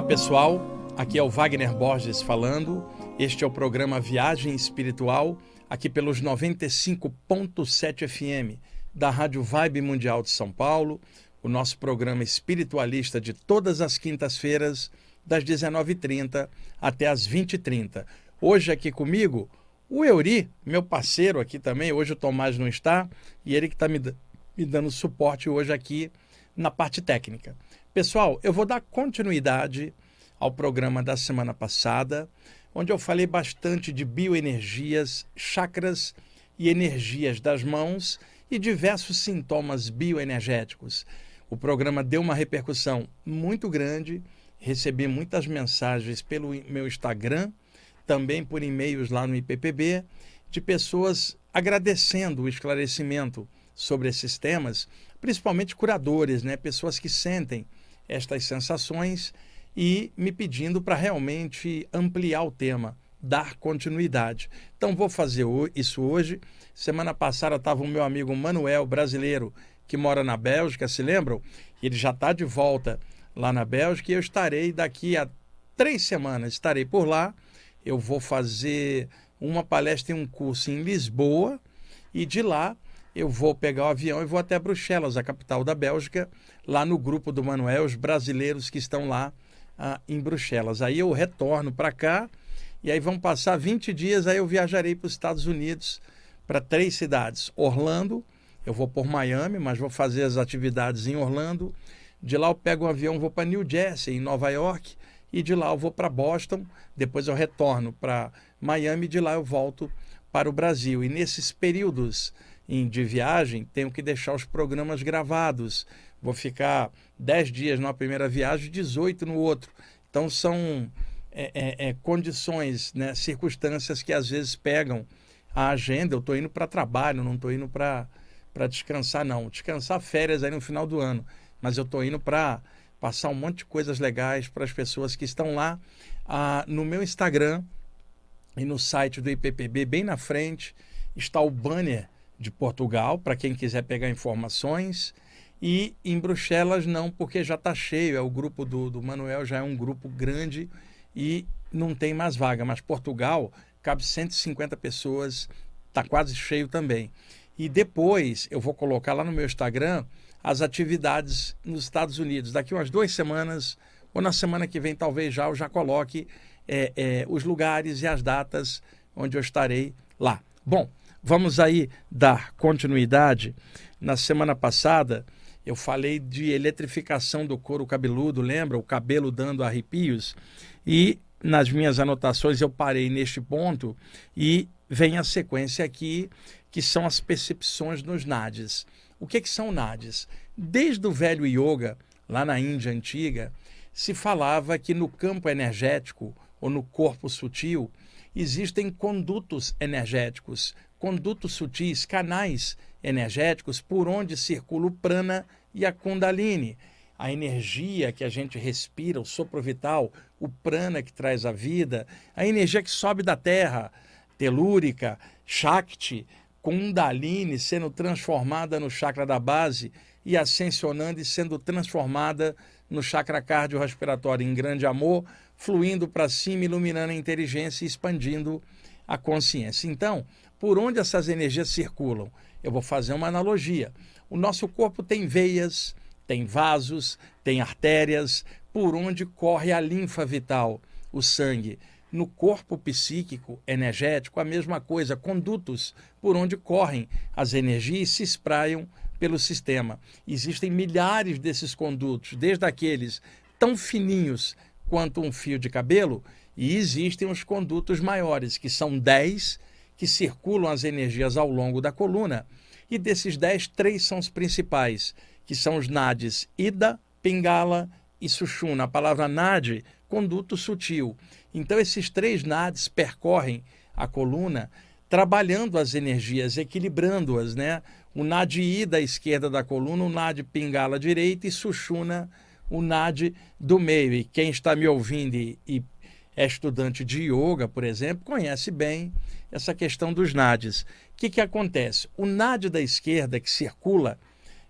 Olá pessoal, aqui é o Wagner Borges falando. Este é o programa Viagem Espiritual, aqui pelos 95.7 FM da Rádio Vibe Mundial de São Paulo, o nosso programa espiritualista de todas as quintas-feiras, das 19h30 até as 20h30. Hoje aqui comigo, o Euri, meu parceiro aqui também. Hoje o Tomás não está e ele que está me, me dando suporte hoje aqui na parte técnica. Pessoal, eu vou dar continuidade ao programa da semana passada, onde eu falei bastante de bioenergias, chakras e energias das mãos e diversos sintomas bioenergéticos. O programa deu uma repercussão muito grande, recebi muitas mensagens pelo meu Instagram, também por e-mails lá no IPPB, de pessoas agradecendo o esclarecimento sobre esses temas, principalmente curadores, né? pessoas que sentem estas sensações e me pedindo para realmente ampliar o tema, dar continuidade. Então vou fazer isso hoje. Semana passada estava o meu amigo Manuel, brasileiro, que mora na Bélgica, se lembram? Ele já está de volta lá na Bélgica e eu estarei daqui a três semanas, estarei por lá. Eu vou fazer uma palestra e um curso em Lisboa e de lá eu vou pegar o avião e vou até Bruxelas, a capital da Bélgica, lá no grupo do Manuel, os brasileiros que estão lá ah, em Bruxelas. Aí eu retorno para cá e aí vão passar 20 dias, aí eu viajarei para os Estados Unidos, para três cidades. Orlando, eu vou por Miami, mas vou fazer as atividades em Orlando. De lá eu pego um avião, vou para New Jersey, em Nova York, e de lá eu vou para Boston, depois eu retorno para Miami, e de lá eu volto para o Brasil. E nesses períodos de viagem, tenho que deixar os programas gravados. Vou ficar 10 dias na primeira viagem, 18 no outro. Então são é, é, é, condições, né, circunstâncias que às vezes pegam a agenda. Eu estou indo para trabalho, não estou indo para descansar, não. Descansar férias aí no final do ano. Mas eu estou indo para passar um monte de coisas legais para as pessoas que estão lá ah, no meu Instagram e no site do IPPB, bem na frente, está o banner de Portugal, para quem quiser pegar informações. E em Bruxelas não, porque já está cheio. É o grupo do, do Manuel, já é um grupo grande e não tem mais vaga. Mas Portugal cabe 150 pessoas, está quase cheio também. E depois eu vou colocar lá no meu Instagram as atividades nos Estados Unidos. Daqui umas duas semanas, ou na semana que vem, talvez já eu já coloque é, é, os lugares e as datas onde eu estarei lá. Bom, vamos aí dar continuidade. Na semana passada, eu falei de eletrificação do couro cabeludo, lembra? O cabelo dando arrepios. E nas minhas anotações eu parei neste ponto e vem a sequência aqui, que são as percepções nos nadis. O que, que são nadis? Desde o velho yoga, lá na Índia antiga, se falava que no campo energético ou no corpo sutil existem condutos energéticos, condutos sutis, canais energéticos por onde circula o prana e a kundalini. A energia que a gente respira, o sopro vital, o prana que traz a vida, a energia que sobe da terra, telúrica, shakti, kundalini sendo transformada no chakra da base e ascensionando e sendo transformada no chakra cardiorrespiratório em grande amor, fluindo para cima, iluminando a inteligência e expandindo a consciência. Então, por onde essas energias circulam? Eu vou fazer uma analogia. O nosso corpo tem veias, tem vasos, tem artérias, por onde corre a linfa vital, o sangue. No corpo psíquico, energético, a mesma coisa, condutos por onde correm as energias e se espraiam pelo sistema. Existem milhares desses condutos, desde aqueles tão fininhos quanto um fio de cabelo, e existem os condutos maiores, que são 10, que circulam as energias ao longo da coluna. E desses 10, três são os principais, que são os nadis Ida, Pingala e Sushuna. A palavra nadi, conduto sutil. Então, esses três nadis percorrem a coluna, trabalhando as energias, equilibrando-as, né? O nadi Ida à esquerda da coluna, o nadi Pingala à direita e Sushuna o NAD do meio. E quem está me ouvindo e, e é estudante de yoga, por exemplo, conhece bem essa questão dos NADs. O que, que acontece? O NAD da esquerda que circula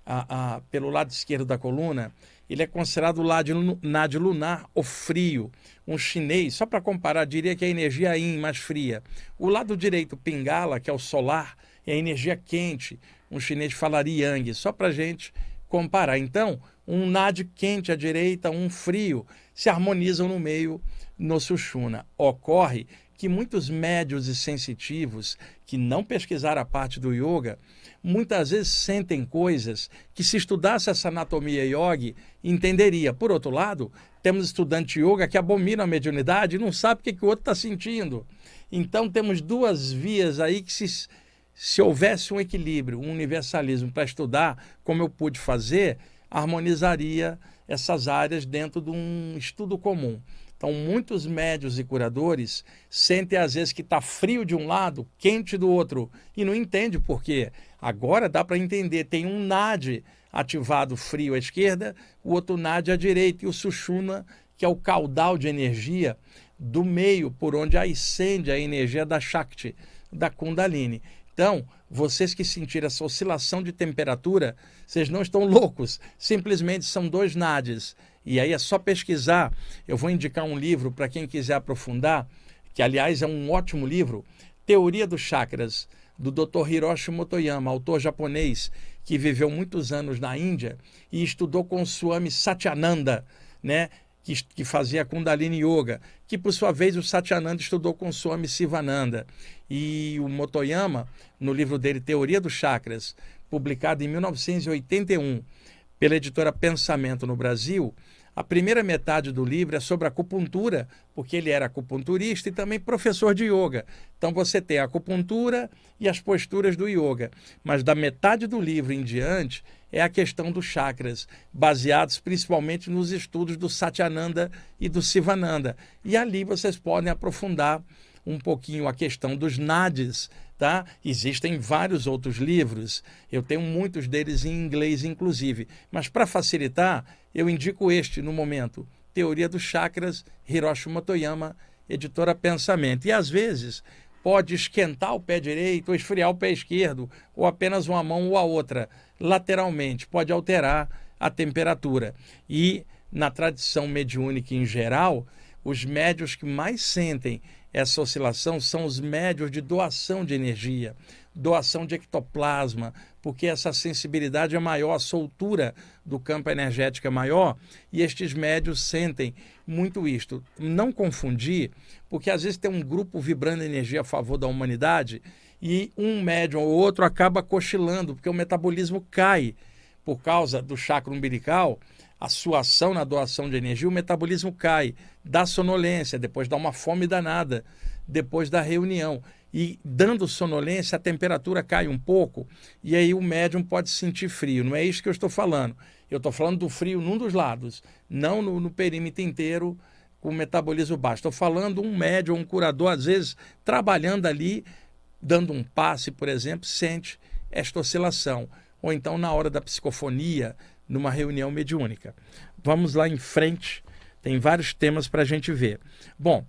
a, a, pelo lado esquerdo da coluna, ele é considerado o lado nad lunar ou frio. Um chinês, só para comparar, diria que é a energia yin mais fria. O lado direito, pingala, que é o solar, é a energia quente. Um chinês falaria yang, só para gente comparar. Então, um nad quente à direita, um frio, se harmonizam no meio no Sushuna. Ocorre que muitos médios e sensitivos que não pesquisaram a parte do yoga, muitas vezes sentem coisas que se estudasse essa anatomia yogi, entenderia. Por outro lado, temos estudante de yoga que abomina a mediunidade e não sabe o que, que o outro está sentindo. Então temos duas vias aí que se, se houvesse um equilíbrio, um universalismo para estudar, como eu pude fazer, harmonizaria essas áreas dentro de um estudo comum. Então, muitos médios e curadores sentem às vezes que está frio de um lado, quente do outro, e não entende por quê. Agora dá para entender, tem um NAD ativado frio à esquerda, o outro NAD à direita, e o Sushuna, que é o caudal de energia do meio, por onde ascende a energia da Shakti, da Kundalini. Então, vocês que sentiram essa oscilação de temperatura, vocês não estão loucos, simplesmente são dois NADs e aí é só pesquisar. Eu vou indicar um livro para quem quiser aprofundar, que aliás é um ótimo livro, Teoria dos Chakras, do Dr. Hiroshi Motoyama, autor japonês que viveu muitos anos na Índia e estudou com Swami Satyananda, né? Que, que, fazia Kundalini Yoga, que por sua vez o Satyananda estudou com Swami Sivananda. E o Motoyama, no livro dele Teoria dos Chakras, publicado em 1981 pela editora Pensamento no Brasil, a primeira metade do livro é sobre acupuntura, porque ele era acupunturista e também professor de yoga. Então você tem a acupuntura e as posturas do yoga. Mas da metade do livro em diante é a questão dos chakras, baseados principalmente nos estudos do Satyananda e do Sivananda. E ali vocês podem aprofundar um pouquinho a questão dos nadis, tá? Existem vários outros livros, eu tenho muitos deles em inglês inclusive, mas para facilitar, eu indico este no momento, Teoria dos Chakras, Hiroshi Motoyama, editora Pensamento. E às vezes pode esquentar o pé direito ou esfriar o pé esquerdo, ou apenas uma mão ou a outra, lateralmente, pode alterar a temperatura. E na tradição mediúnica em geral, os médios que mais sentem essa oscilação são os médios de doação de energia, doação de ectoplasma, porque essa sensibilidade é maior, a soltura do campo energético é maior, e estes médios sentem muito isto. Não confundir, porque às vezes tem um grupo vibrando energia a favor da humanidade e um médium ou outro acaba cochilando, porque o metabolismo cai por causa do chakra umbilical a sua ação na doação de energia, o metabolismo cai, dá sonolência, depois dá uma fome danada, depois da reunião. E dando sonolência, a temperatura cai um pouco e aí o médium pode sentir frio. Não é isso que eu estou falando. Eu estou falando do frio num dos lados, não no, no perímetro inteiro com metabolismo baixo. Estou falando um médium, um curador, às vezes trabalhando ali, dando um passe, por exemplo, sente esta oscilação. Ou então na hora da psicofonia, numa reunião mediúnica. Vamos lá em frente, tem vários temas para a gente ver. Bom,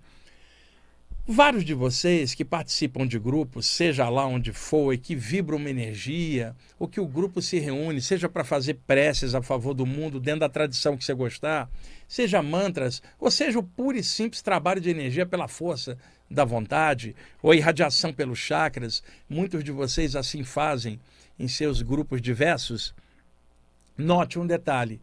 vários de vocês que participam de grupos, seja lá onde for, e que vibram uma energia, ou que o grupo se reúne, seja para fazer preces a favor do mundo, dentro da tradição que você gostar, seja mantras, ou seja o puro e simples trabalho de energia pela força da vontade, ou irradiação pelos chakras, muitos de vocês assim fazem em seus grupos diversos. Note um detalhe: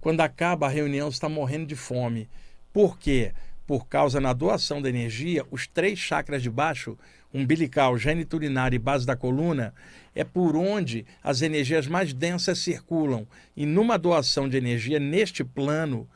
quando acaba a reunião, está morrendo de fome. Por quê? Por causa na doação da energia, os três chakras de baixo, umbilical, geniturinário e base da coluna, é por onde as energias mais densas circulam. E numa doação de energia neste plano,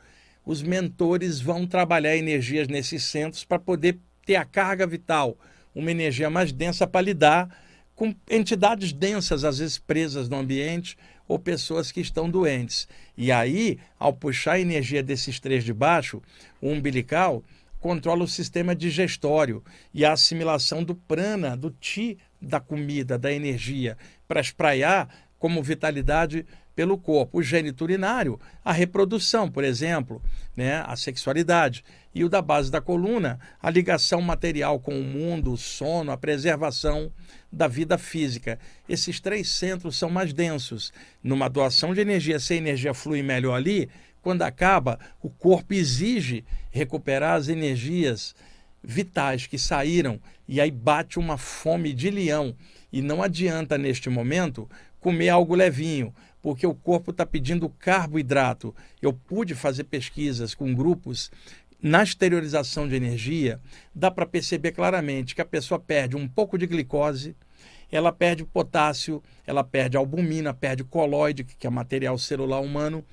os mentores vão trabalhar energias nesses centros para poder ter a carga vital, uma energia mais densa para lidar com entidades densas, às vezes presas no ambiente, ou pessoas que estão doentes. E aí, ao puxar a energia desses três de baixo, o umbilical controla o sistema digestório e a assimilação do prana, do ti da comida, da energia, para espraiar como vitalidade pelo corpo. O gênito urinário, a reprodução, por exemplo, né, a sexualidade. E o da base da coluna, a ligação material com o mundo, o sono, a preservação da vida física. Esses três centros são mais densos. Numa doação de energia, se a energia flui melhor ali, quando acaba, o corpo exige recuperar as energias vitais que saíram e aí bate uma fome de leão. E não adianta, neste momento, comer algo levinho, porque o corpo está pedindo carboidrato. Eu pude fazer pesquisas com grupos na exteriorização de energia, dá para perceber claramente que a pessoa perde um pouco de glicose, ela perde potássio, ela perde albumina, perde colóide, que é material celular humano,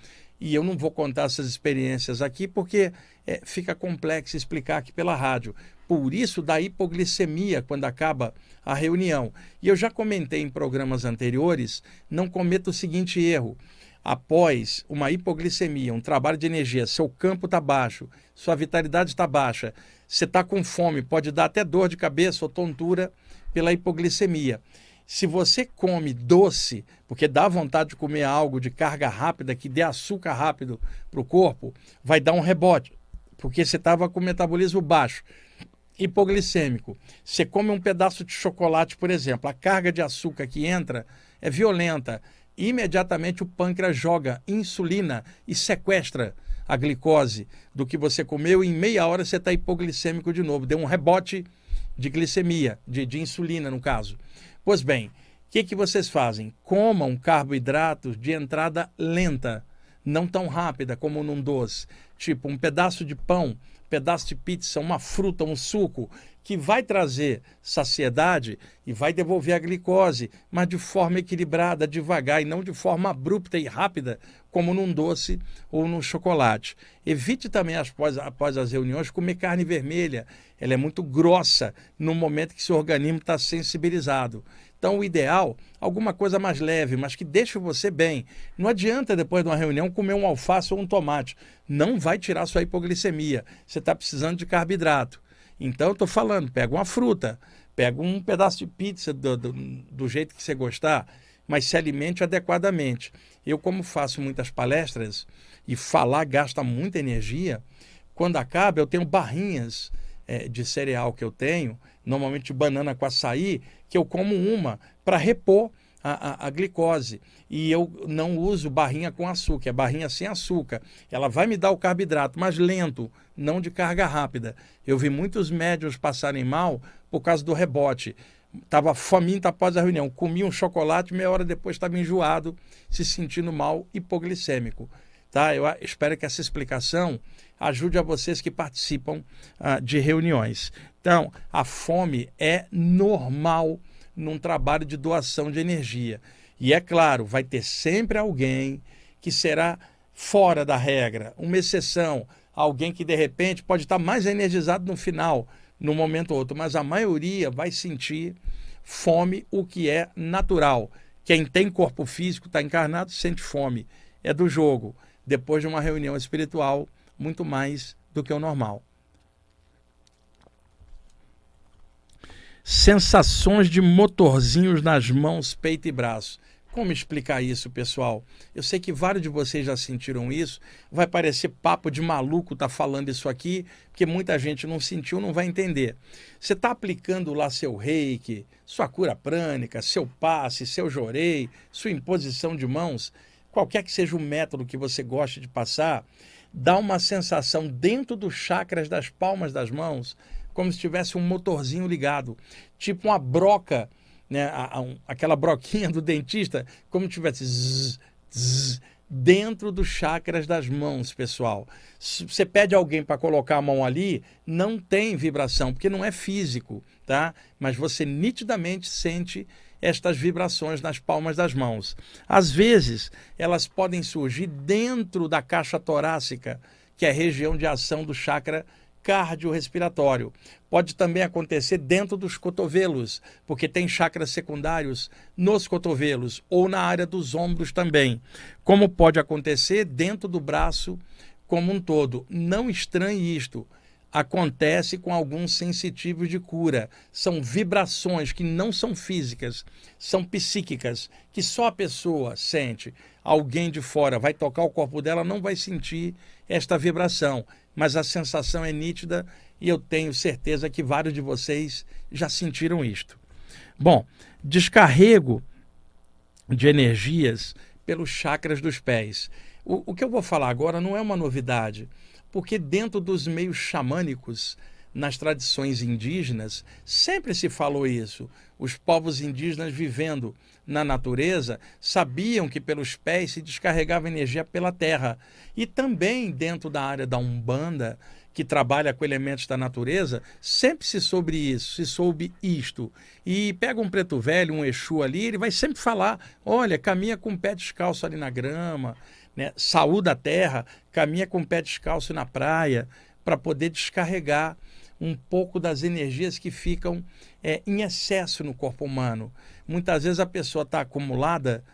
e eu não vou contar essas experiências aqui porque é, fica complexo explicar aqui pela rádio. Por isso, da hipoglicemia quando acaba a reunião. E eu já comentei em programas anteriores: não cometa o seguinte erro. Após uma hipoglicemia, um trabalho de energia, seu campo está baixo, sua vitalidade está baixa, você está com fome, pode dar até dor de cabeça ou tontura pela hipoglicemia. Se você come doce, porque dá vontade de comer algo de carga rápida, que dê açúcar rápido para o corpo, vai dar um rebote, porque você estava com metabolismo baixo, hipoglicêmico. Você come um pedaço de chocolate, por exemplo, a carga de açúcar que entra é violenta. Imediatamente o pâncreas joga insulina e sequestra a glicose do que você comeu. E em meia hora você está hipoglicêmico de novo. Deu um rebote de glicemia, de, de insulina no caso. Pois bem, o que, que vocês fazem? Comam carboidratos de entrada lenta, não tão rápida como num doce. Tipo um pedaço de pão, pedaço de pizza, uma fruta, um suco, que vai trazer saciedade e vai devolver a glicose, mas de forma equilibrada, devagar e não de forma abrupta e rápida, como num doce ou num chocolate. Evite também, após, após as reuniões, comer carne vermelha. Ela é muito grossa no momento que seu organismo está sensibilizado. Então, o ideal, alguma coisa mais leve, mas que deixe você bem. Não adianta, depois de uma reunião, comer um alface ou um tomate. Não vai tirar sua hipoglicemia. Você está precisando de carboidrato. Então, estou falando, pega uma fruta, pega um pedaço de pizza do, do, do jeito que você gostar, mas se alimente adequadamente. Eu, como faço muitas palestras e falar gasta muita energia, quando acaba, eu tenho barrinhas é, de cereal que eu tenho, normalmente banana com açaí, que eu como uma para repor a, a, a, glicose. E eu não uso barrinha com açúcar, é barrinha sem açúcar. Ela vai me dar o carboidrato, mas lento, não de carga rápida. Eu vi muitos médios passarem mal por causa do rebote. Estava faminto após a reunião, comi um chocolate, meia hora depois estava enjoado, se sentindo mal, hipoglicêmico. Tá? Eu espero que essa explicação ajude a vocês que participam uh, de reuniões. Então, a fome é normal num trabalho de doação de energia. E é claro, vai ter sempre alguém que será fora da regra, uma exceção, alguém que de repente pode estar mais energizado no final, no momento ou outro, mas a maioria vai sentir fome, o que é natural. Quem tem corpo físico, está encarnado, sente fome. É do jogo. Depois de uma reunião espiritual, muito mais do que o normal. Sensações de motorzinhos nas mãos, peito e braço. Como explicar isso, pessoal? Eu sei que vários de vocês já sentiram isso. Vai parecer papo de maluco tá falando isso aqui, porque muita gente não sentiu, não vai entender. Você está aplicando lá seu reiki, sua cura prânica, seu passe, seu jorei, sua imposição de mãos, qualquer que seja o método que você goste de passar, dá uma sensação dentro dos chakras das palmas das mãos, como se tivesse um motorzinho ligado, tipo uma broca, né, a, a, aquela broquinha do dentista, como se tivesse zzz, zzz, dentro dos chakras das mãos, pessoal. Se você pede alguém para colocar a mão ali, não tem vibração, porque não é físico, tá? Mas você nitidamente sente estas vibrações nas palmas das mãos. Às vezes, elas podem surgir dentro da caixa torácica, que é a região de ação do chakra cardiorrespiratório. Pode também acontecer dentro dos cotovelos, porque tem chakras secundários nos cotovelos ou na área dos ombros também. Como pode acontecer dentro do braço como um todo. Não estranhe isto acontece com alguns sensitivos de cura. São vibrações que não são físicas, são psíquicas, que só a pessoa sente. Alguém de fora vai tocar o corpo dela, não vai sentir esta vibração, mas a sensação é nítida e eu tenho certeza que vários de vocês já sentiram isto. Bom, descarrego de energias pelos chakras dos pés. O, o que eu vou falar agora não é uma novidade porque dentro dos meios xamânicos, nas tradições indígenas, sempre se falou isso. Os povos indígenas vivendo na natureza sabiam que pelos pés se descarregava energia pela terra. E também dentro da área da Umbanda, que trabalha com elementos da natureza, sempre se soube isso, se soube isto. E pega um preto velho, um Exu ali, ele vai sempre falar: olha, caminha com o pé descalço ali na grama né, saúda a terra, caminha com o pé descalço na praia, para poder descarregar um pouco das energias que ficam é, em excesso no corpo humano. Muitas vezes a pessoa está acumulada,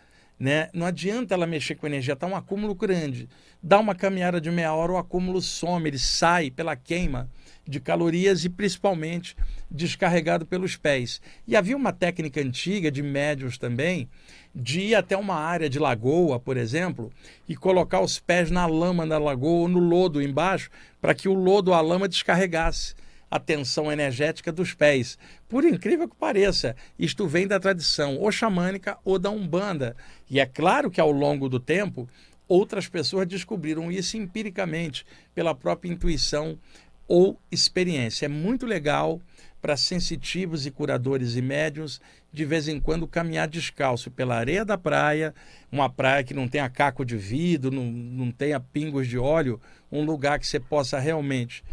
né? não adianta ela mexer com energia, está um acúmulo grande. Dá uma caminhada de meia hora, o acúmulo some, ele sai pela queima de calorias e principalmente descarregado pelos pés. E havia uma técnica antiga de médios também, de ir até uma área de lagoa, por exemplo, e colocar os pés na lama da lagoa ou no lodo embaixo, para que o lodo a lama descarregasse a tensão energética dos pés. Por incrível que pareça, isto vem da tradição ou xamânica ou da Umbanda. E é claro que ao longo do tempo, outras pessoas descobriram isso empiricamente, pela própria intuição ou experiência. É muito legal para sensitivos e curadores e médios, de vez em quando caminhar descalço pela areia da praia, uma praia que não tenha caco de vidro, não, não tenha pingos de óleo, um lugar que você possa realmente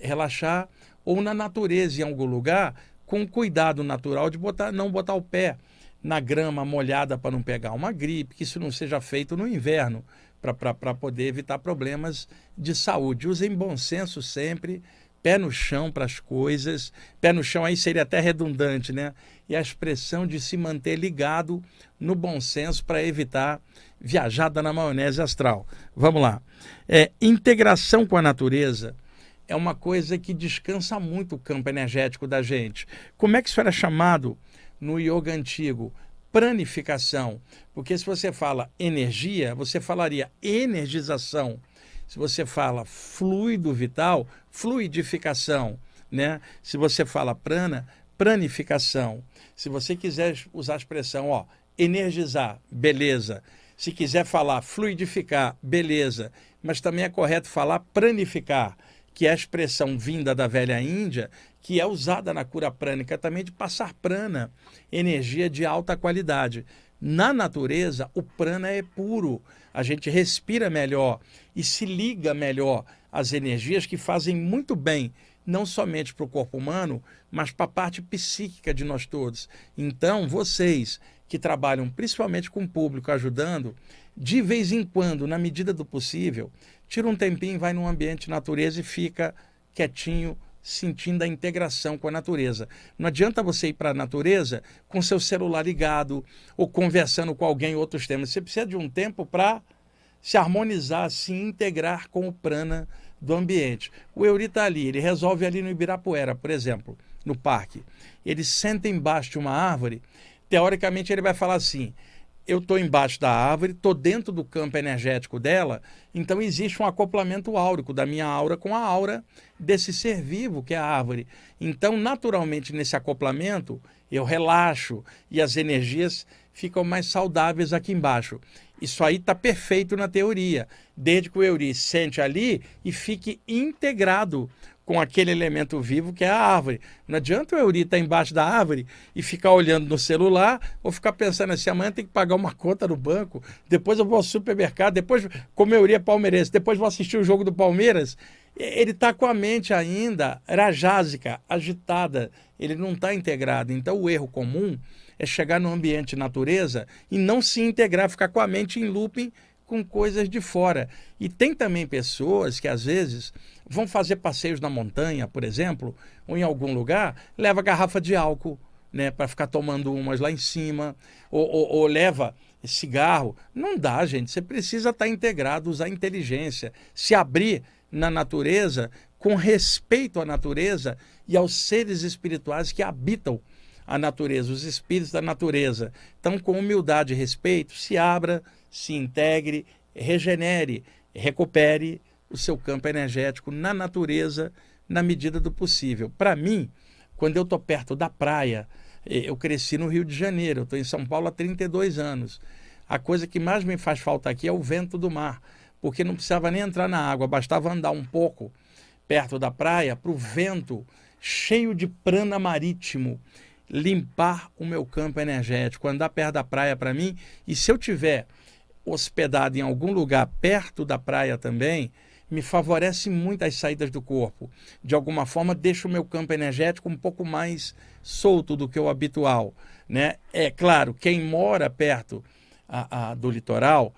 relaxar, ou na natureza, em algum lugar, com cuidado natural de botar, não botar o pé na grama molhada para não pegar uma gripe, que isso não seja feito no inverno, para poder evitar problemas de saúde. Usem bom senso sempre, pé no chão para as coisas. Pé no chão aí seria até redundante, né? E a expressão de se manter ligado no bom senso para evitar viajada na maionese astral. Vamos lá. É, integração com a natureza é uma coisa que descansa muito o campo energético da gente. Como é que isso era chamado no yoga antigo? Pranificação. Porque se você fala energia, você falaria energização. Se você fala fluido vital, fluidificação, né? Se você fala prana, pranificação. Se você quiser usar a expressão, ó, energizar, beleza. Se quiser falar fluidificar, beleza. Mas também é correto falar pranificar, que é a expressão vinda da velha Índia, que é usada na cura prânica também de passar prana, energia de alta qualidade. Na natureza, o prana é puro. A gente respira melhor e se liga melhor às energias que fazem muito bem, não somente para o corpo humano, mas para a parte psíquica de nós todos. Então, vocês que trabalham principalmente com o público, ajudando, de vez em quando, na medida do possível, tira um tempinho, vai num ambiente natureza e fica quietinho, sentindo a integração com a natureza. Não adianta você ir para a natureza com seu celular ligado ou conversando com alguém em outros temas. Você precisa de um tempo para se harmonizar, se integrar com o prana do ambiente. O Euri está ali, ele resolve ali no Ibirapuera, por exemplo, no parque. Ele senta embaixo de uma árvore, teoricamente ele vai falar assim: eu estou embaixo da árvore, estou dentro do campo energético dela, então existe um acoplamento áurico da minha aura com a aura desse ser vivo que é a árvore. Então, naturalmente, nesse acoplamento, eu relaxo e as energias ficam mais saudáveis aqui embaixo. Isso aí está perfeito na teoria, desde que o Euri sente ali e fique integrado com aquele elemento vivo que é a árvore. Não adianta o Euri estar embaixo da árvore e ficar olhando no celular ou ficar pensando assim, amanhã tem que pagar uma conta no banco, depois eu vou ao supermercado, depois, como Euri é palmeirense, depois vou assistir o jogo do Palmeiras. Ele está com a mente ainda rajásica, agitada, ele não está integrado. Então o erro comum é chegar no ambiente natureza e não se integrar, ficar com a mente em looping com coisas de fora. E tem também pessoas que às vezes vão fazer passeios na montanha, por exemplo, ou em algum lugar, leva garrafa de álcool, né, para ficar tomando umas lá em cima, ou, ou, ou leva cigarro. Não dá, gente. Você precisa estar tá integrado, usar inteligência, se abrir na natureza com respeito à natureza e aos seres espirituais que habitam a natureza, os espíritos da natureza. Então, com humildade e respeito, se abra, se integre, regenere, recupere o seu campo energético na natureza na medida do possível. Para mim, quando eu estou perto da praia, eu cresci no Rio de Janeiro, estou em São Paulo há 32 anos. A coisa que mais me faz falta aqui é o vento do mar, porque não precisava nem entrar na água, bastava andar um pouco perto da praia para o vento cheio de prana marítimo limpar o meu campo energético, andar perto da praia para mim. E se eu tiver hospedado em algum lugar perto da praia também, me favorece muito as saídas do corpo. De alguma forma, deixa o meu campo energético um pouco mais solto do que o habitual. Né? É claro, quem mora perto a, a, do litoral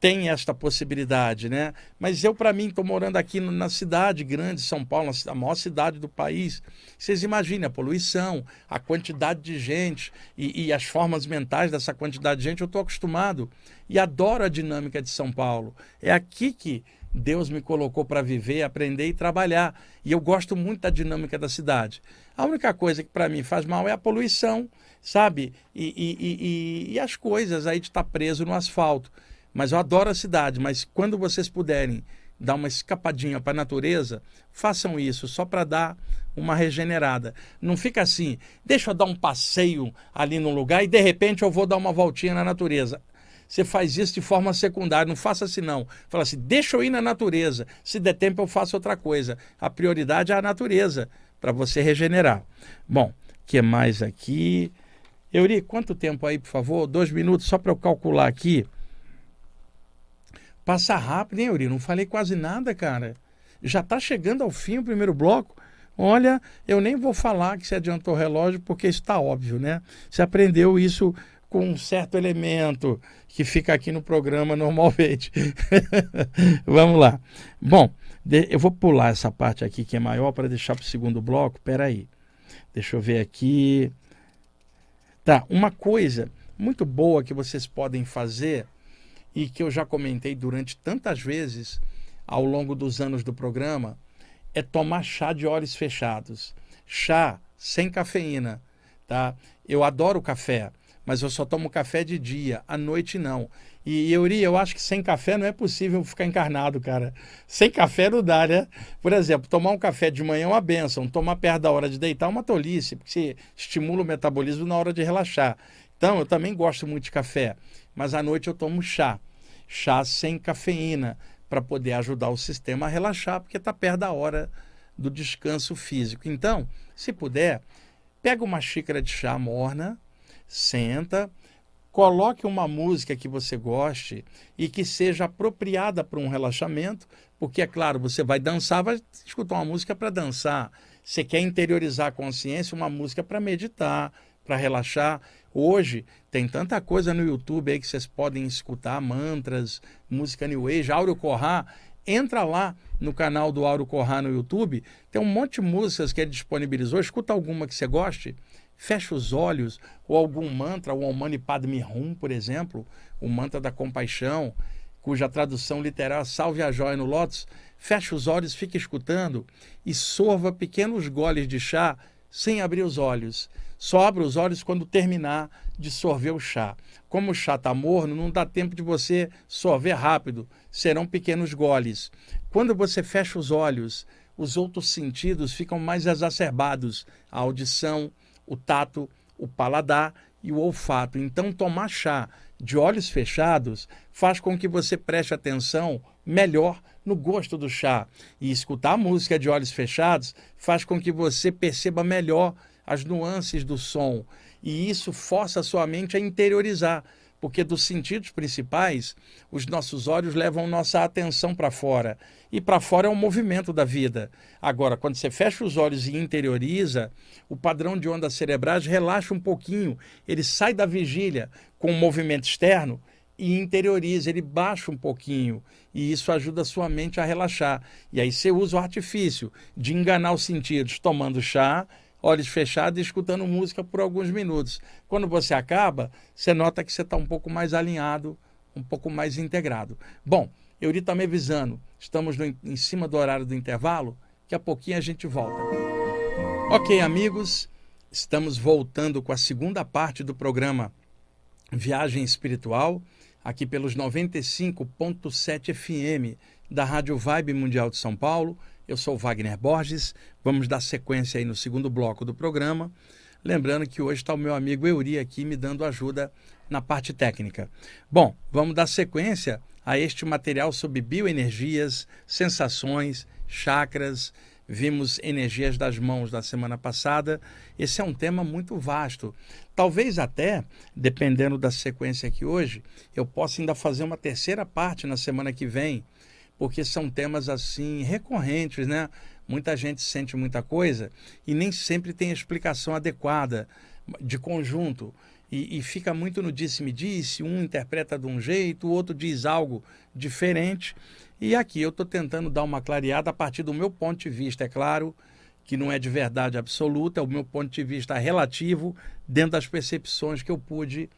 tem esta possibilidade, né? Mas eu, para mim, estou morando aqui na cidade grande, São Paulo, a maior cidade do país. Vocês imaginem a poluição, a quantidade de gente e, e as formas mentais dessa quantidade de gente. Eu estou acostumado e adoro a dinâmica de São Paulo. É aqui que Deus me colocou para viver, aprender e trabalhar. E eu gosto muito da dinâmica da cidade. A única coisa que para mim faz mal é a poluição, sabe? E, e, e, e as coisas aí de estar tá preso no asfalto. Mas eu adoro a cidade, mas quando vocês puderem dar uma escapadinha para a natureza, façam isso, só para dar uma regenerada. Não fica assim, deixa eu dar um passeio ali num lugar e de repente eu vou dar uma voltinha na natureza você faz isso de forma secundária, não faça assim não. Fala assim, deixa eu ir na natureza, se der tempo eu faço outra coisa. A prioridade é a natureza, para você regenerar. Bom, que mais aqui? Euri, quanto tempo aí, por favor? Dois minutos só para eu calcular aqui. Passa rápido, hein, Euri? Não falei quase nada, cara. Já está chegando ao fim o primeiro bloco. Olha, eu nem vou falar que você adiantou o relógio, porque está óbvio, né? Você aprendeu isso com um certo elemento que fica aqui no programa normalmente. Vamos lá. Bom, eu vou pular essa parte aqui que é maior para deixar para o segundo bloco. Espera aí. Deixa eu ver aqui. Tá, uma coisa muito boa que vocês podem fazer e que eu já comentei durante tantas vezes ao longo dos anos do programa é tomar chá de olhos fechados. Chá sem cafeína, tá? Eu adoro café mas eu só tomo café de dia, à noite não. E Euri, eu acho que sem café não é possível ficar encarnado, cara. Sem café não dá, né? Por exemplo, tomar um café de manhã é uma benção, tomar perto da hora de deitar é uma tolice, porque você estimula o metabolismo na hora de relaxar. Então, eu também gosto muito de café, mas à noite eu tomo chá. Chá sem cafeína, para poder ajudar o sistema a relaxar, porque está perto da hora do descanso físico. Então, se puder, pega uma xícara de chá morna, senta, coloque uma música que você goste e que seja apropriada para um relaxamento, porque é claro, você vai dançar, vai escutar uma música para dançar. Você quer interiorizar a consciência, uma música para meditar, para relaxar. Hoje tem tanta coisa no YouTube aí que vocês podem escutar, mantras, música New Age, Áureo Corrá. Entra lá no canal do Auro Corrá no YouTube, tem um monte de músicas que ele disponibilizou, escuta alguma que você goste fecha os olhos, ou algum mantra, o Om Mani Padme Hum, por exemplo, o mantra da compaixão, cuja tradução literal é salve a joia no lótus, fecha os olhos, fica escutando e sorva pequenos goles de chá sem abrir os olhos. Só abre os olhos quando terminar de sorver o chá. Como o chá está morno, não dá tempo de você sorver rápido, serão pequenos goles. Quando você fecha os olhos, os outros sentidos ficam mais exacerbados, a audição, o tato, o paladar e o olfato. Então, tomar chá de olhos fechados faz com que você preste atenção melhor no gosto do chá. E escutar a música de olhos fechados faz com que você perceba melhor as nuances do som. E isso força a sua mente a interiorizar porque dos sentidos principais, os nossos olhos levam nossa atenção para fora. E para fora é um movimento da vida. Agora, quando você fecha os olhos e interioriza, o padrão de ondas cerebrais relaxa um pouquinho, ele sai da vigília com o movimento externo e interioriza, ele baixa um pouquinho. E isso ajuda a sua mente a relaxar. E aí você usa o artifício de enganar os sentidos tomando chá olhos fechados e escutando música por alguns minutos. Quando você acaba, você nota que você está um pouco mais alinhado, um pouco mais integrado. Bom, Euri está me avisando. Estamos no, em cima do horário do intervalo. Daqui a pouquinho a gente volta. Ok, amigos, estamos voltando com a segunda parte do programa Viagem Espiritual, aqui pelos 95.7 FM da Rádio Vibe Mundial de São Paulo. Eu sou Wagner Borges. Vamos dar sequência aí no segundo bloco do programa. Lembrando que hoje está o meu amigo Euri aqui me dando ajuda na parte técnica. Bom, vamos dar sequência a este material sobre bioenergias, sensações, chakras. Vimos energias das mãos na semana passada. Esse é um tema muito vasto. Talvez até, dependendo da sequência aqui hoje, eu possa ainda fazer uma terceira parte na semana que vem, porque são temas assim recorrentes, né? Muita gente sente muita coisa e nem sempre tem explicação adequada de conjunto. E, e fica muito no disse-me-disse, um interpreta de um jeito, o outro diz algo diferente. E aqui eu estou tentando dar uma clareada a partir do meu ponto de vista, é claro, que não é de verdade absoluta, é o meu ponto de vista relativo, dentro das percepções que eu pude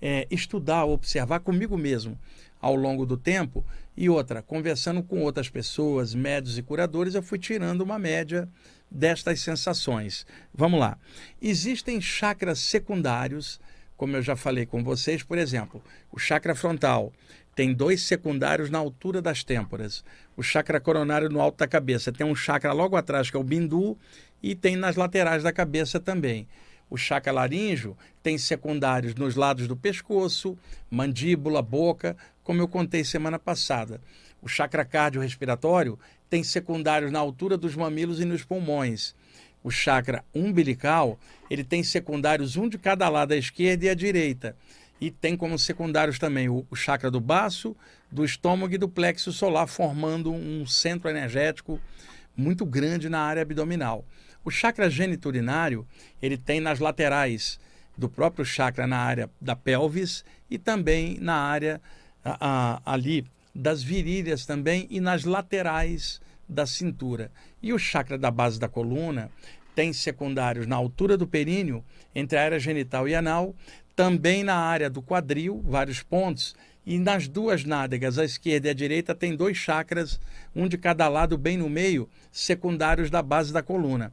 é, estudar, observar comigo mesmo ao longo do tempo. E outra, conversando com outras pessoas, médios e curadores, eu fui tirando uma média destas sensações. Vamos lá. Existem chakras secundários, como eu já falei com vocês, por exemplo, o chakra frontal tem dois secundários na altura das têmporas. O chakra coronário no alto da cabeça tem um chakra logo atrás, que é o bindu, e tem nas laterais da cabeça também. O chakra laríngeo tem secundários nos lados do pescoço, mandíbula, boca, como eu contei semana passada. O chakra cardiorrespiratório tem secundários na altura dos mamilos e nos pulmões. O chakra umbilical, ele tem secundários um de cada lado, à esquerda e à direita. E tem como secundários também o, chakra do baço, do estômago e do plexo solar, formando um centro energético muito grande na área abdominal. O chakra geniturinário, ele tem nas laterais do próprio chakra na área da pelvis e também na área a, a, ali das virilhas também e nas laterais da cintura. E o chakra da base da coluna tem secundários na altura do períneo, entre a área genital e anal, também na área do quadril, vários pontos, e nas duas nádegas, a esquerda e a direita, tem dois chakras, um de cada lado, bem no meio, secundários da base da coluna.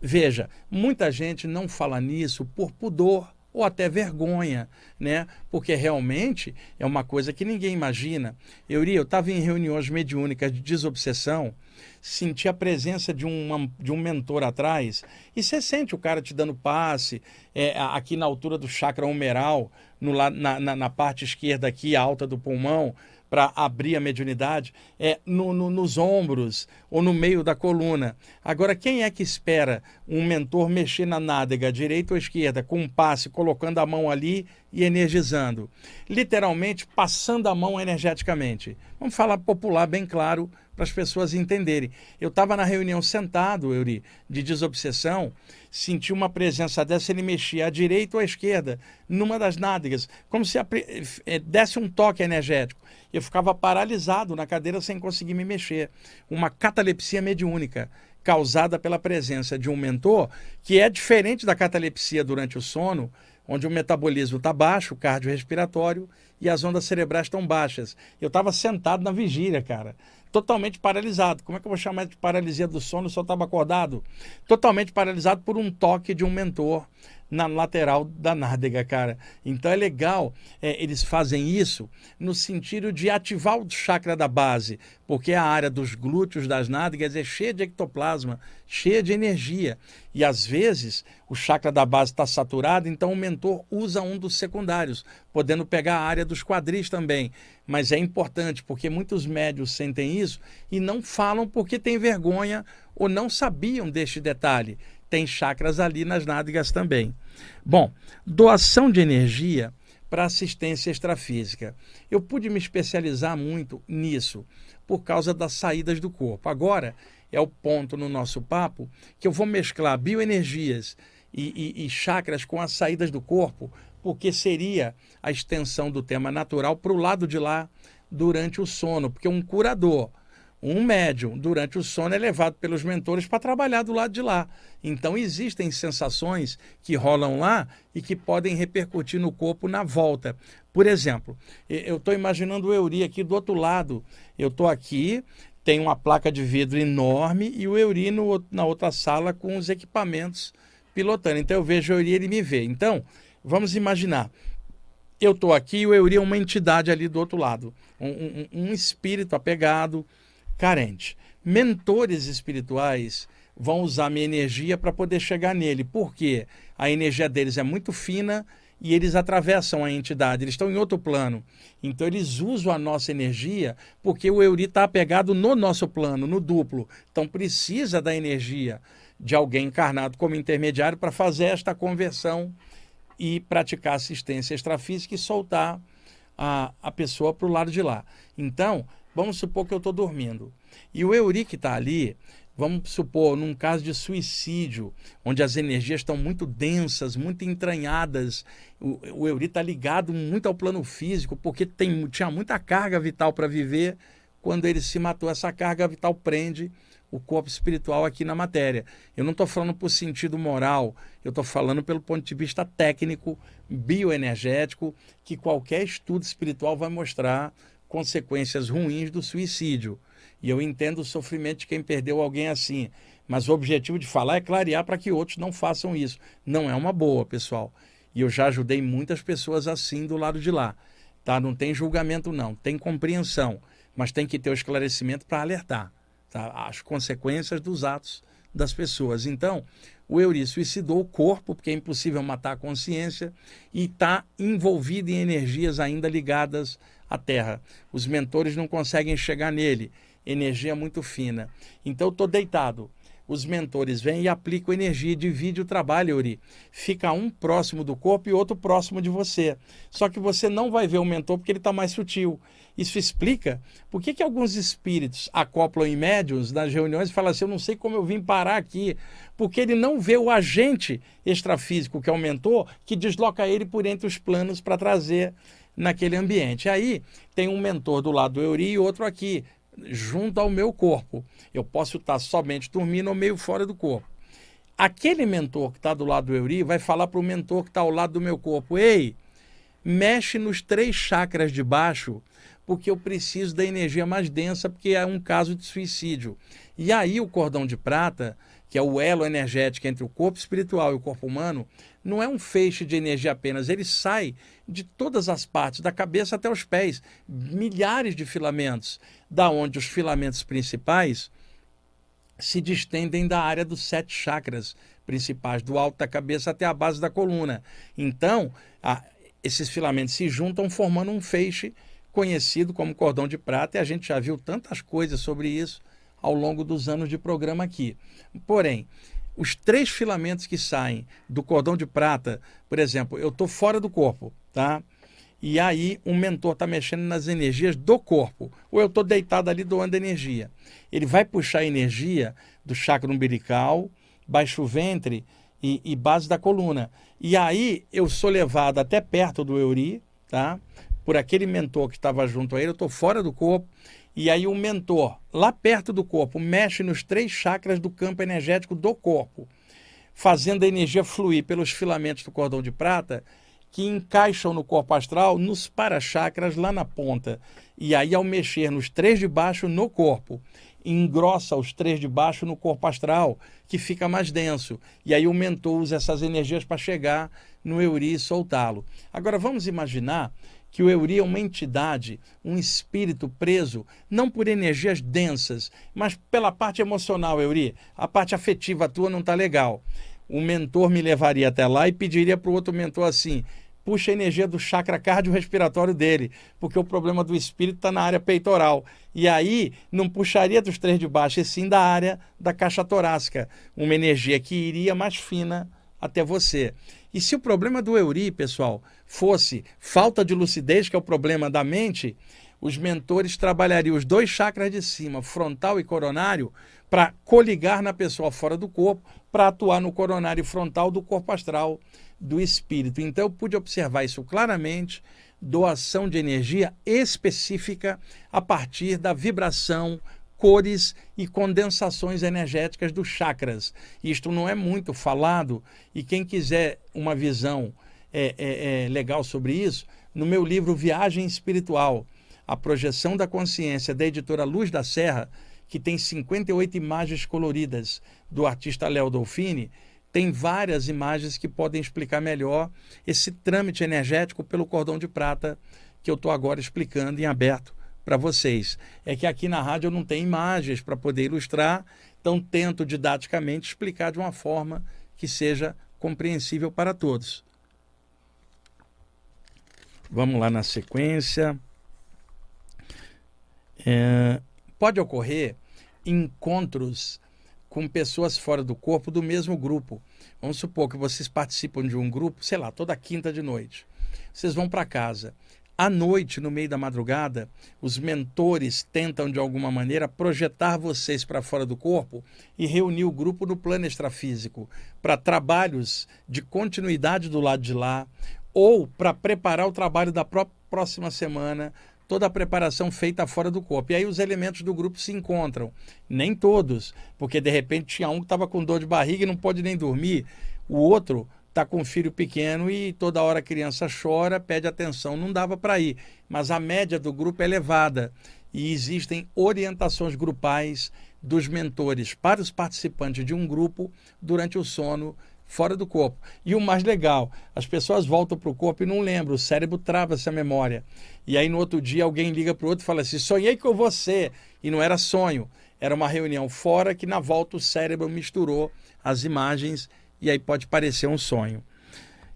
Veja, muita gente não fala nisso por pudor ou até vergonha, né? Porque realmente é uma coisa que ninguém imagina. Eu eu estava em reuniões mediúnicas de desobsessão, senti a presença de, uma, de um mentor atrás, e você sente o cara te dando passe, é, aqui na altura do chakra humeral, no, na, na, na parte esquerda aqui, alta do pulmão, para abrir a mediunidade, é no, no, nos ombros ou no meio da coluna. Agora, quem é que espera um mentor mexer na nádega, direita ou esquerda, com um passe, colocando a mão ali e energizando? Literalmente, passando a mão energeticamente. Vamos falar popular bem claro para as pessoas entenderem. Eu estava na reunião sentado, Euri, de desobsessão, senti uma presença dessa, ele mexia à direita ou à esquerda, numa das nádegas, como se eh, desse um toque energético. Eu ficava paralisado na cadeira sem conseguir me mexer. Uma catalepsia mediúnica causada pela presença de um mentor, que é diferente da catalepsia durante o sono, onde o metabolismo está baixo, o cardiorrespiratório, e as ondas cerebrais estão baixas. Eu estava sentado na vigília, cara totalmente paralisado. Como é que eu vou chamar de paralisia do sono eu estava acordado? Totalmente paralisado por um toque de um mentor na lateral da nádega, cara. Então é legal, é, eles fazem isso no sentido de ativar o chakra da base, porque a área dos glúteos das nádegas é cheia de ectoplasma, cheia de energia. E às vezes o chakra da base está saturado, então o mentor usa um dos secundários, podendo pegar a área dos quadris também. Mas é importante, porque muitos médios sentem isso e não falam porque têm vergonha ou não sabiam deste detalhe tem chakras ali nas nádegas também. Bom, doação de energia para assistência extrafísica. Eu pude me especializar muito nisso por causa das saídas do corpo. Agora é o ponto no nosso papo que eu vou mesclar bioenergias e, e, e chakras com as saídas do corpo, porque seria a extensão do tema natural para o lado de lá durante o sono, porque um curador um médium, durante o sono, é levado pelos mentores para trabalhar do lado de lá. Então, existem sensações que rolam lá e que podem repercutir no corpo na volta. Por exemplo, eu estou imaginando o Euri aqui do outro lado. Eu estou aqui, tem uma placa de vidro enorme e o Euri no, na outra sala com os equipamentos pilotando. Então eu vejo o Euri e ele me vê. Então, vamos imaginar. Eu estou aqui e o Euri é uma entidade ali do outro lado. Um, um, um espírito apegado, carente. Mentores espirituais vão usar minha energia para poder chegar nele. Porque a energia deles é muito fina e eles atravessam a entidade, eles estão em outro plano. Então eles usam a nossa energia porque o Euri está apegado no nosso plano, no duplo. Então precisa da energia de alguém encarnado como intermediário para fazer esta conversão e praticar assistência extrafísica e soltar a, a pessoa para o lado de lá. Então, vamos supor que eu estou dormindo. E o Euri que está ali, Vamos supor, num caso de suicídio, onde as energias estão muito densas, muito entranhadas, o, o está ligado muito ao plano físico, porque tem, tinha muita carga vital para viver. Quando ele se matou, essa carga vital prende o corpo espiritual aqui na matéria. Eu não estou falando por sentido moral, eu estou falando pelo ponto de vista técnico, bioenergético, que qualquer estudo espiritual vai mostrar consequências ruins do suicídio. E eu entendo o sofrimento de quem perdeu alguém assim. Mas o objetivo de falar é clarear para que outros não façam isso. Não é uma boa, pessoal. E eu já ajudei muitas pessoas assim do lado de lá. Tá? Não tem julgamento, não. Tem compreensão. Mas tem que ter o esclarecimento para alertar tá? as consequências dos atos das pessoas. Então, o Euri suicidou o corpo, porque é impossível matar a consciência, e está envolvido em energias ainda ligadas à Terra. Os mentores não conseguem chegar nele energia muito fina. Então estou deitado. Os mentores vêm e aplicam energia, divide o trabalho, Uri. Fica um próximo do corpo e outro próximo de você. Só que você não vai ver o mentor porque ele está mais sutil. Isso explica por que, que alguns espíritos acoplam em médiums nas reuniões e falam assim: Eu não sei como eu vim parar aqui. Porque ele não vê o agente extrafísico, que é o mentor, que desloca ele por entre os planos para trazer naquele ambiente. Aí tem um mentor do lado do Euri e outro aqui junto ao meu corpo. Eu posso estar somente dormindo ou meio fora do corpo. Aquele mentor que está do lado do Euri vai falar para o mentor que está ao lado do meu corpo: Ei, mexe nos três chakras de baixo, porque eu preciso da energia mais densa, porque é um caso de suicídio. E aí o cordão de prata, que é o elo energético entre o corpo espiritual e o corpo humano, não é um feixe de energia apenas, ele sai de todas as partes, da cabeça até os pés, milhares de filamentos, da onde os filamentos principais se distendem da área dos sete chakras principais, do alto da cabeça até a base da coluna. Então, a, esses filamentos se juntam formando um feixe conhecido como cordão de prata, e a gente já viu tantas coisas sobre isso ao longo dos anos de programa aqui. Porém, os três filamentos que saem do cordão de prata, por exemplo, eu estou fora do corpo, tá? E aí um mentor está mexendo nas energias do corpo, ou eu estou deitado ali doando energia. Ele vai puxar energia do chakra umbilical, baixo ventre e, e base da coluna. E aí eu sou levado até perto do Euri, tá? Por aquele mentor que estava junto a ele, eu estou fora do corpo e aí o mentor, lá perto do corpo, mexe nos três chakras do campo energético do corpo, fazendo a energia fluir pelos filamentos do cordão de prata que encaixam no corpo astral nos para-chakras lá na ponta. E aí, ao mexer nos três de baixo no corpo, engrossa os três de baixo no corpo astral, que fica mais denso. E aí o mentor usa essas energias para chegar no Euri e soltá-lo. Agora vamos imaginar que o Euri é uma entidade, um espírito preso, não por energias densas, mas pela parte emocional, Euri. A parte afetiva tua não está legal. O mentor me levaria até lá e pediria para o outro mentor assim: puxa a energia do chakra cardiorrespiratório dele, porque o problema do espírito está na área peitoral. E aí não puxaria dos três de baixo, e sim da área da caixa torácica, uma energia que iria mais fina até você. E se o problema do Euri, pessoal, fosse falta de lucidez, que é o problema da mente, os mentores trabalhariam os dois chakras de cima, frontal e coronário, para coligar na pessoa fora do corpo, para atuar no coronário frontal do corpo astral do espírito. Então eu pude observar isso claramente, doação de energia específica a partir da vibração cores e condensações energéticas dos chakras. Isto não é muito falado e quem quiser uma visão é, é, é legal sobre isso, no meu livro Viagem Espiritual, a projeção da consciência da editora Luz da Serra, que tem 58 imagens coloridas do artista Léo Dolfini, tem várias imagens que podem explicar melhor esse trâmite energético pelo cordão de prata que eu estou agora explicando em aberto para vocês. É que aqui na rádio eu não tenho imagens para poder ilustrar, então tento didaticamente explicar de uma forma que seja compreensível para todos. Vamos lá na sequência. É, pode ocorrer encontros com pessoas fora do corpo do mesmo grupo. Vamos supor que vocês participam de um grupo, sei lá, toda quinta de noite. Vocês vão para casa. À noite, no meio da madrugada, os mentores tentam de alguma maneira projetar vocês para fora do corpo e reunir o grupo no plano extrafísico para trabalhos de continuidade do lado de lá ou para preparar o trabalho da próxima semana, toda a preparação feita fora do corpo. E aí os elementos do grupo se encontram. Nem todos, porque de repente tinha um que estava com dor de barriga e não pode nem dormir, o outro está com um filho pequeno e toda hora a criança chora, pede atenção. Não dava para ir. Mas a média do grupo é elevada e existem orientações grupais dos mentores para os participantes de um grupo durante o sono fora do corpo. E o mais legal, as pessoas voltam para o corpo e não lembram, o cérebro trava essa memória. E aí no outro dia alguém liga para o outro e fala assim: sonhei com você. E não era sonho, era uma reunião fora que na volta o cérebro misturou as imagens e aí pode parecer um sonho.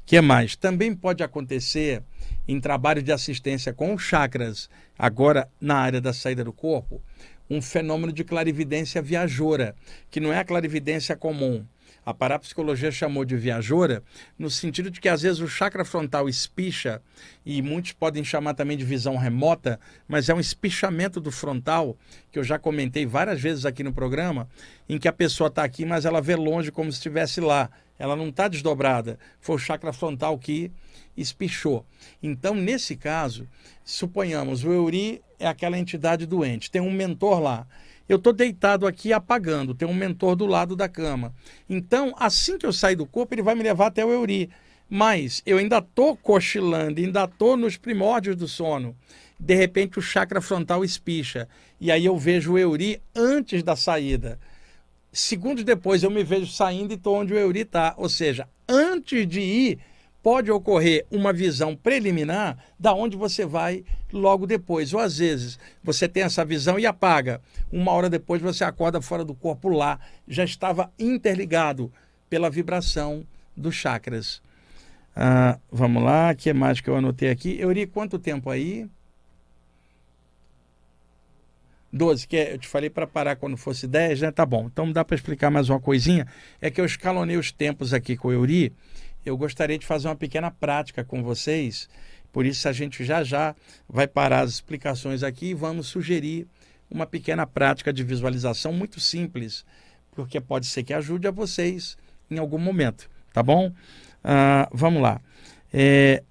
que mais? Também pode acontecer em trabalho de assistência com chakras, agora na área da saída do corpo, um fenômeno de clarividência viajora, que não é a clarividência comum. A parapsicologia chamou de viajora, no sentido de que às vezes o chakra frontal espicha, e muitos podem chamar também de visão remota, mas é um espichamento do frontal, que eu já comentei várias vezes aqui no programa, em que a pessoa está aqui, mas ela vê longe como se estivesse lá. Ela não está desdobrada. Foi o chakra frontal que espichou. Então, nesse caso, suponhamos, o Euri é aquela entidade doente, tem um mentor lá. Eu estou deitado aqui apagando, tem um mentor do lado da cama. Então, assim que eu sair do corpo, ele vai me levar até o Euri. Mas eu ainda estou cochilando, ainda estou nos primórdios do sono. De repente, o chakra frontal espicha. E aí eu vejo o Euri antes da saída. Segundos depois, eu me vejo saindo e estou onde o Euri está. Ou seja, antes de ir, pode ocorrer uma visão preliminar da onde você vai logo depois. Ou às vezes você tem essa visão e apaga. Uma hora depois você acorda fora do corpo lá, já estava interligado pela vibração dos chakras. Ah, vamos lá, o que mais que eu anotei aqui? Euri, quanto tempo aí? 12, que é, eu te falei para parar quando fosse 10, né? Tá bom. Então dá para explicar mais uma coisinha. É que eu escalonei os tempos aqui com o Euri eu gostaria de fazer uma pequena prática com vocês. Por isso, a gente já já vai parar as explicações aqui e vamos sugerir uma pequena prática de visualização muito simples, porque pode ser que ajude a vocês em algum momento, tá bom? Uh, vamos lá. É,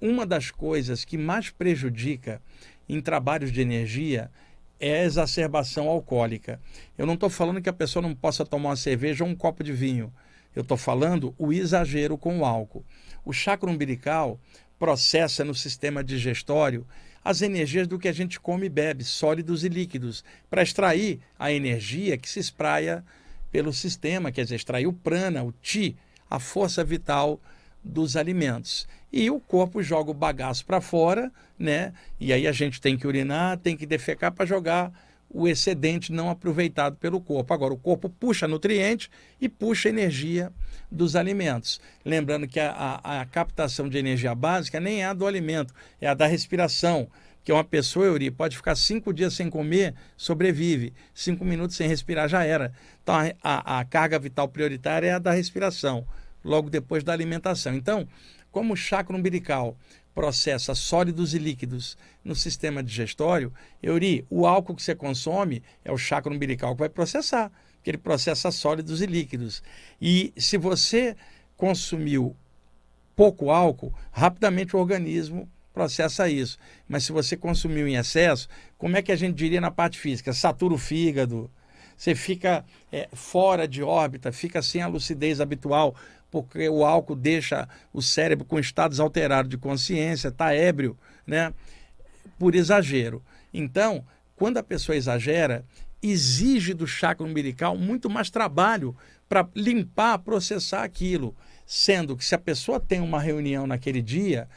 uma das coisas que mais prejudica em trabalhos de energia é a exacerbação alcoólica. Eu não estou falando que a pessoa não possa tomar uma cerveja ou um copo de vinho. Eu estou falando o exagero com o álcool. O chakra umbilical processa no sistema digestório as energias do que a gente come e bebe, sólidos e líquidos, para extrair a energia que se espraia pelo sistema, quer dizer, extrair o prana, o ti, a força vital dos alimentos. E o corpo joga o bagaço para fora, né? E aí a gente tem que urinar, tem que defecar para jogar o excedente não aproveitado pelo corpo. Agora, o corpo puxa nutrientes e puxa energia dos alimentos. Lembrando que a, a, a, captação de energia básica nem é a do alimento, é a da respiração. Que uma pessoa, Euri, pode ficar cinco dias sem comer, sobrevive. Cinco minutos sem respirar já era. Então, a, a carga vital prioritária é a da respiração, logo depois da alimentação. Então, como o chakra umbilical processa sólidos e líquidos no sistema digestório, Euri, o álcool que você consome é o chakra umbilical que vai processar, que ele processa sólidos e líquidos. E se você consumiu pouco álcool, rapidamente o organismo processa isso. Mas se você consumiu em excesso, como é que a gente diria na parte física? Satura o fígado, você fica é, fora de órbita, fica sem a lucidez habitual, porque o álcool deixa o cérebro com estados alterados de consciência, está ébrio, né? Por exagero. Então, quando a pessoa exagera, exige do chakra umbilical muito mais trabalho para limpar, processar aquilo. Sendo que se a pessoa tem uma reunião naquele dia,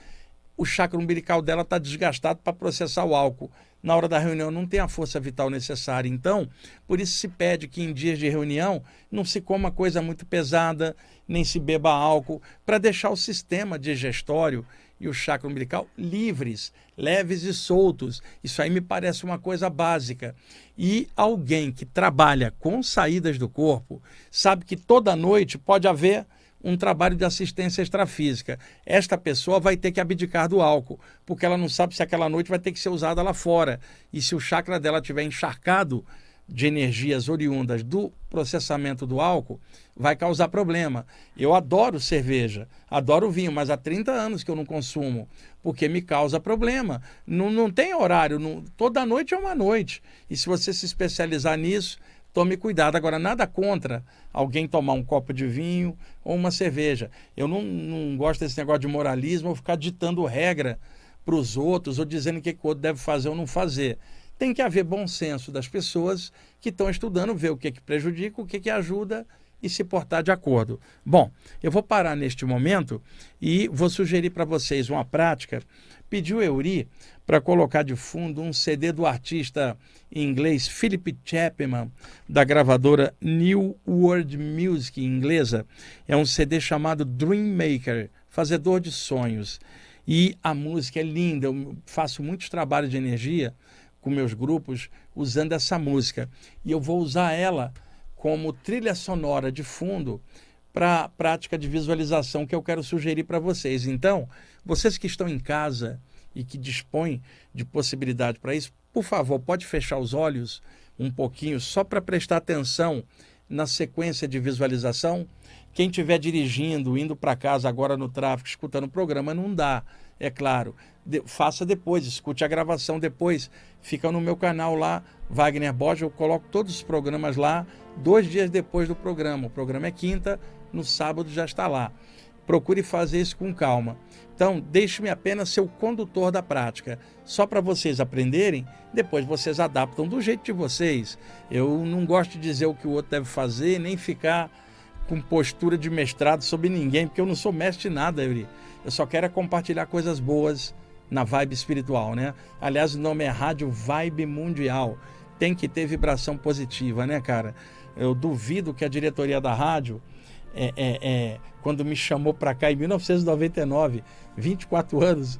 o chakra umbilical dela está desgastado para processar o álcool. Na hora da reunião não tem a força vital necessária. Então, por isso se pede que em dias de reunião não se coma coisa muito pesada, nem se beba álcool, para deixar o sistema digestório e o chakra umbilical livres, leves e soltos. Isso aí me parece uma coisa básica. E alguém que trabalha com saídas do corpo sabe que toda noite pode haver um trabalho de assistência extrafísica. Esta pessoa vai ter que abdicar do álcool, porque ela não sabe se aquela noite vai ter que ser usada lá fora. E se o chakra dela estiver encharcado de energias oriundas do processamento do álcool, vai causar problema. Eu adoro cerveja, adoro vinho, mas há 30 anos que eu não consumo, porque me causa problema. Não, não tem horário, não, toda noite é uma noite. E se você se especializar nisso, tome cuidado. Agora, nada contra alguém tomar um copo de vinho ou uma cerveja. Eu não, não gosto desse negócio de moralismo ou ficar ditando regra para os outros ou dizendo o que, que o outro deve fazer ou não fazer tem que haver bom senso das pessoas que estão estudando, ver o que, que prejudica, o que, que ajuda e se portar de acordo. Bom, eu vou parar neste momento e vou sugerir para vocês uma prática. Pediu Euri para colocar de fundo um CD do artista inglês Philip Chapman, da gravadora New World Music inglesa. É um CD chamado Dream Maker, Fazedor de Sonhos. E a música é linda, eu faço muitos trabalhos de energia com meus grupos usando essa música. E eu vou usar ela como trilha sonora de fundo para a prática de visualização que eu quero sugerir para vocês. Então, vocês que estão em casa e que dispõem de possibilidade para isso, por favor, pode fechar os olhos um pouquinho só para prestar atenção na sequência de visualização. Quem estiver dirigindo, indo para casa agora no tráfego, escutando o programa, não dá, é claro de, faça depois, escute a gravação depois. Fica no meu canal lá, Wagner Borges, eu coloco todos os programas lá, dois dias depois do programa. O programa é quinta, no sábado já está lá. Procure fazer isso com calma. Então, deixe-me apenas ser o condutor da prática. Só para vocês aprenderem, depois vocês adaptam do jeito de vocês. Eu não gosto de dizer o que o outro deve fazer, nem ficar com postura de mestrado sobre ninguém, porque eu não sou mestre de nada, Yuri. Eu só quero é compartilhar coisas boas na vibe espiritual, né? Aliás, o nome é Rádio Vibe Mundial. Tem que ter vibração positiva, né, cara? Eu duvido que a diretoria da rádio, é, é, é quando me chamou para cá em 1999, 24 anos,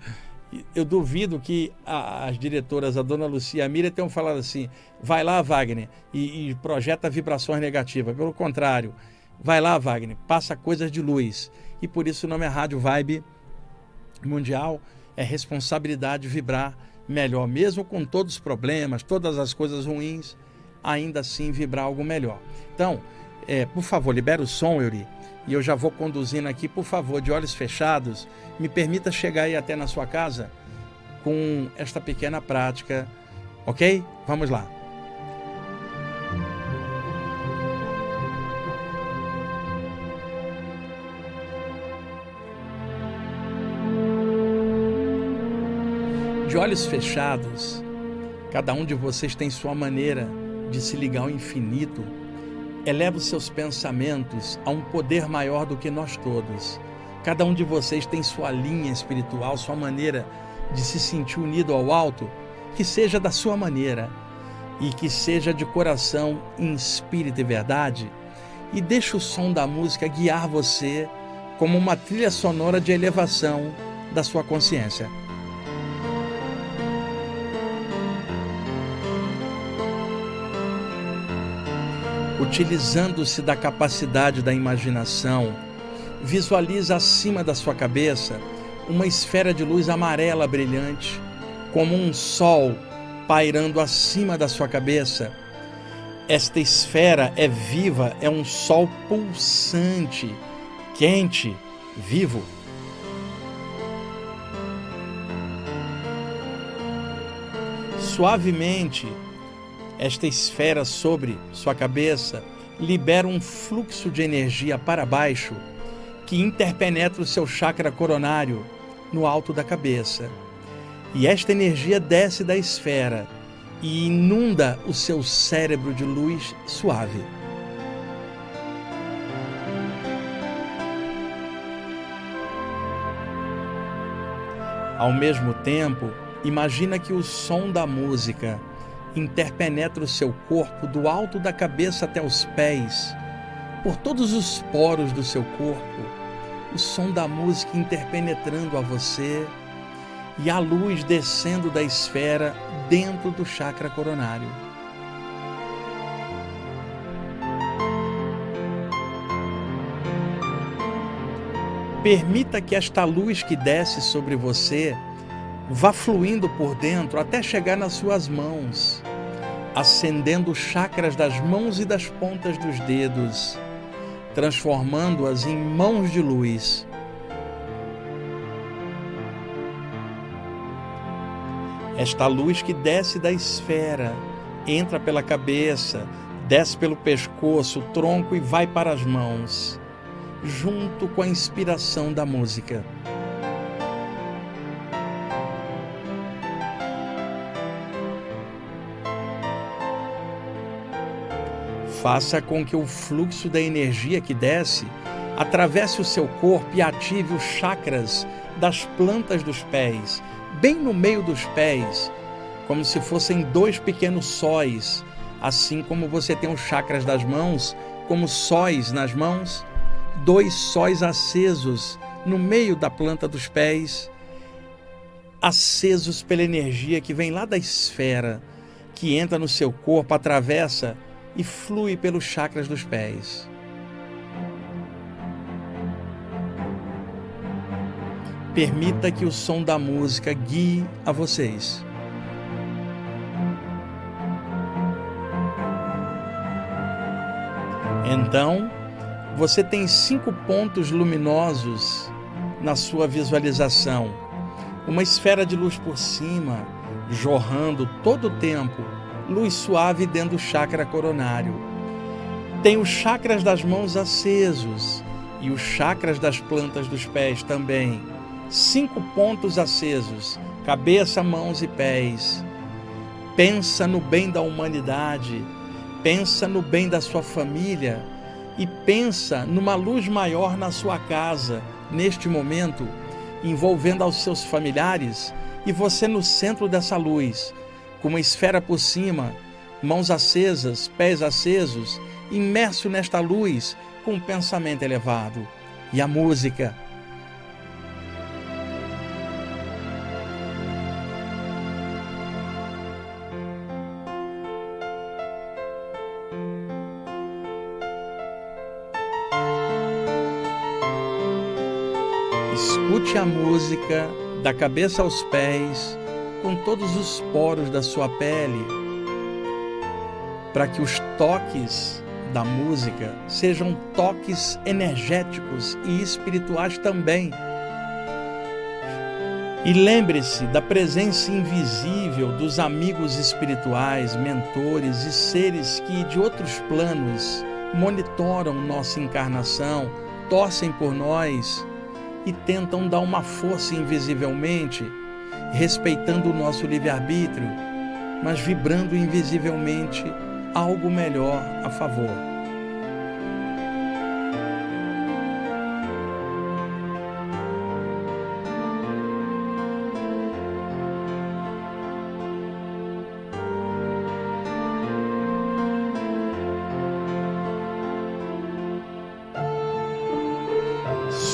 eu duvido que a, as diretoras, a dona Lucia e a Miriam, tenham falado assim: vai lá, Wagner, e, e projeta vibrações negativas. Pelo contrário, vai lá, Wagner, passa coisas de luz. E por isso o nome é Rádio Vibe Mundial é responsabilidade vibrar melhor, mesmo com todos os problemas, todas as coisas ruins, ainda assim vibrar algo melhor. Então, é, por favor, libera o som, Yuri, e eu já vou conduzindo aqui, por favor, de olhos fechados, me permita chegar aí até na sua casa com esta pequena prática, ok? Vamos lá. De olhos fechados, cada um de vocês tem sua maneira de se ligar ao infinito. Eleva os seus pensamentos a um poder maior do que nós todos. Cada um de vocês tem sua linha espiritual, sua maneira de se sentir unido ao alto, que seja da sua maneira e que seja de coração, em espírito e verdade. E deixe o som da música guiar você como uma trilha sonora de elevação da sua consciência. Utilizando-se da capacidade da imaginação, visualiza acima da sua cabeça uma esfera de luz amarela brilhante, como um sol pairando acima da sua cabeça. Esta esfera é viva, é um sol pulsante, quente, vivo. Suavemente, esta esfera sobre sua cabeça libera um fluxo de energia para baixo que interpenetra o seu chakra coronário no alto da cabeça. E esta energia desce da esfera, e inunda o seu cérebro de luz suave. Ao mesmo tempo, imagina que o som da música interpenetra o seu corpo do alto da cabeça até os pés, por todos os poros do seu corpo, o som da música interpenetrando a você e a luz descendo da esfera dentro do chakra coronário. Permita que esta luz que desce sobre você vá fluindo por dentro até chegar nas suas mãos, acendendo chakras das mãos e das pontas dos dedos, transformando-as em mãos de luz. Esta luz que desce da esfera, entra pela cabeça, desce pelo pescoço, tronco e vai para as mãos junto com a inspiração da música. Faça com que o fluxo da energia que desce atravesse o seu corpo e ative os chakras das plantas dos pés, bem no meio dos pés, como se fossem dois pequenos sóis, assim como você tem os chakras das mãos, como sóis nas mãos dois sóis acesos no meio da planta dos pés, acesos pela energia que vem lá da esfera, que entra no seu corpo, atravessa e flui pelos chakras dos pés. Permita que o som da música guie a vocês. Então, você tem cinco pontos luminosos na sua visualização. Uma esfera de luz por cima, jorrando todo o tempo, luz suave dentro do chakra coronário. Tem os chakras das mãos acesos e os chakras das plantas dos pés também. Cinco pontos acesos, cabeça, mãos e pés. Pensa no bem da humanidade, pensa no bem da sua família e pensa numa luz maior na sua casa, neste momento, envolvendo aos seus familiares e você no centro dessa luz, com uma esfera por cima, mãos acesas, pés acesos, imerso nesta luz com um pensamento elevado. E a música Escute a música da cabeça aos pés, com todos os poros da sua pele, para que os toques da música sejam toques energéticos e espirituais também. E lembre-se da presença invisível dos amigos espirituais, mentores e seres que de outros planos monitoram nossa encarnação, torcem por nós e tentam dar uma força invisivelmente, respeitando o nosso livre-arbítrio, mas vibrando invisivelmente algo melhor a favor.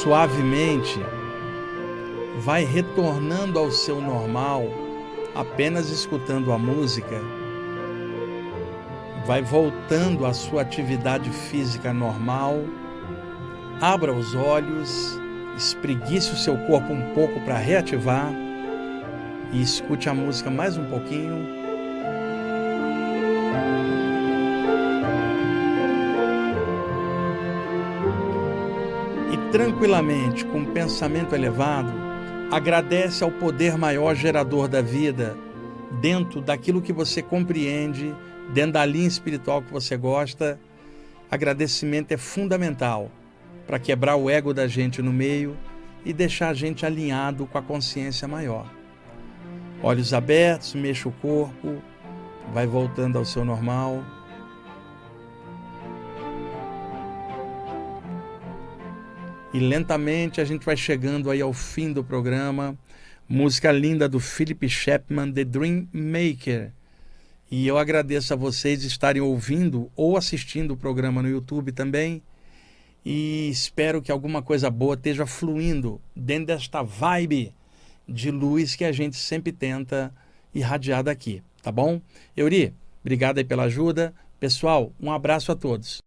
suavemente, vai retornando ao seu normal, apenas escutando a música, vai voltando à sua atividade física normal, abra os olhos, espreguice o seu corpo um pouco para reativar e escute a música mais um pouquinho. tranquilamente, com um pensamento elevado, agradece ao poder maior gerador da vida, dentro daquilo que você compreende, dentro da linha espiritual que você gosta. Agradecimento é fundamental para quebrar o ego da gente no meio e deixar a gente alinhado com a consciência maior. Olhos abertos, mexa o corpo, vai voltando ao seu normal. E lentamente a gente vai chegando aí ao fim do programa. Música linda do Philip Chapman, The Dream Maker. E eu agradeço a vocês estarem ouvindo ou assistindo o programa no YouTube também. E espero que alguma coisa boa esteja fluindo dentro desta vibe de luz que a gente sempre tenta irradiar daqui, tá bom? Euri, obrigado aí pela ajuda. Pessoal, um abraço a todos.